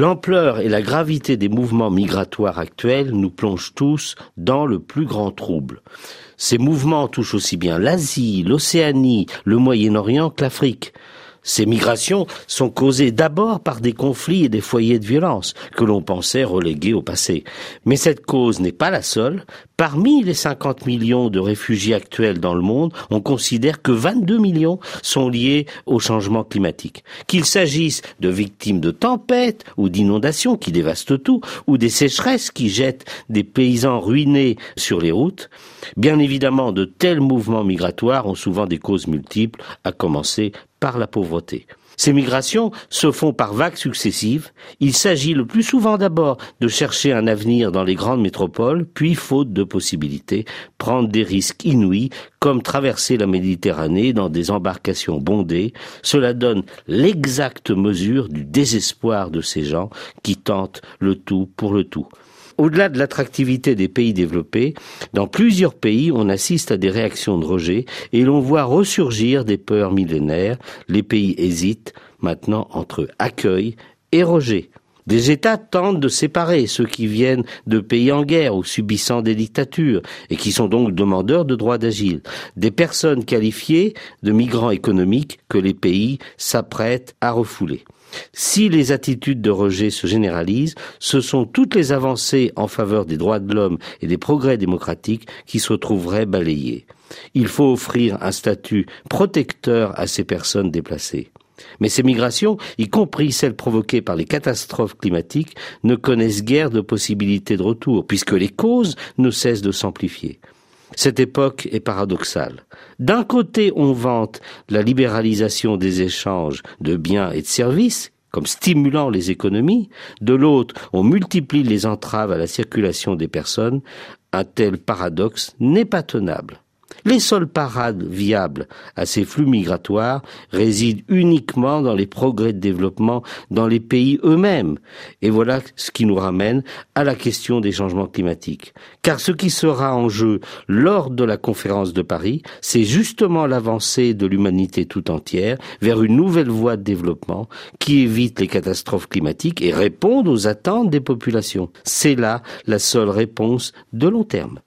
L'ampleur et la gravité des mouvements migratoires actuels nous plongent tous dans le plus grand trouble. Ces mouvements touchent aussi bien l'Asie, l'Océanie, le Moyen-Orient que l'Afrique. Ces migrations sont causées d'abord par des conflits et des foyers de violence que l'on pensait relégués au passé. Mais cette cause n'est pas la seule. Parmi les 50 millions de réfugiés actuels dans le monde, on considère que 22 millions sont liés au changement climatique. Qu'il s'agisse de victimes de tempêtes ou d'inondations qui dévastent tout, ou des sécheresses qui jettent des paysans ruinés sur les routes, bien évidemment de tels mouvements migratoires ont souvent des causes multiples, à commencer par la pauvreté. Ces migrations se font par vagues successives. Il s'agit le plus souvent d'abord de chercher un avenir dans les grandes métropoles, puis, faute de possibilités, prendre des risques inouïs, comme traverser la Méditerranée dans des embarcations bondées. Cela donne l'exacte mesure du désespoir de ces gens qui tentent le tout pour le tout. Au-delà de l'attractivité des pays développés, dans plusieurs pays, on assiste à des réactions de rejet et l'on voit ressurgir des peurs millénaires. Les pays hésitent maintenant entre accueil et rejet. Des États tentent de séparer ceux qui viennent de pays en guerre ou subissant des dictatures et qui sont donc demandeurs de droits d'asile, des personnes qualifiées de migrants économiques que les pays s'apprêtent à refouler. Si les attitudes de rejet se généralisent, ce sont toutes les avancées en faveur des droits de l'homme et des progrès démocratiques qui se trouveraient balayées. Il faut offrir un statut protecteur à ces personnes déplacées. Mais ces migrations, y compris celles provoquées par les catastrophes climatiques, ne connaissent guère de possibilités de retour, puisque les causes ne cessent de s'amplifier. Cette époque est paradoxale. D'un côté, on vante la libéralisation des échanges de biens et de services, comme stimulant les économies. De l'autre, on multiplie les entraves à la circulation des personnes. Un tel paradoxe n'est pas tenable. Les seules parades viables à ces flux migratoires résident uniquement dans les progrès de développement dans les pays eux-mêmes. Et voilà ce qui nous ramène à la question des changements climatiques. Car ce qui sera en jeu lors de la conférence de Paris, c'est justement l'avancée de l'humanité tout entière vers une nouvelle voie de développement qui évite les catastrophes climatiques et réponde aux attentes des populations. C'est là la seule réponse de long terme.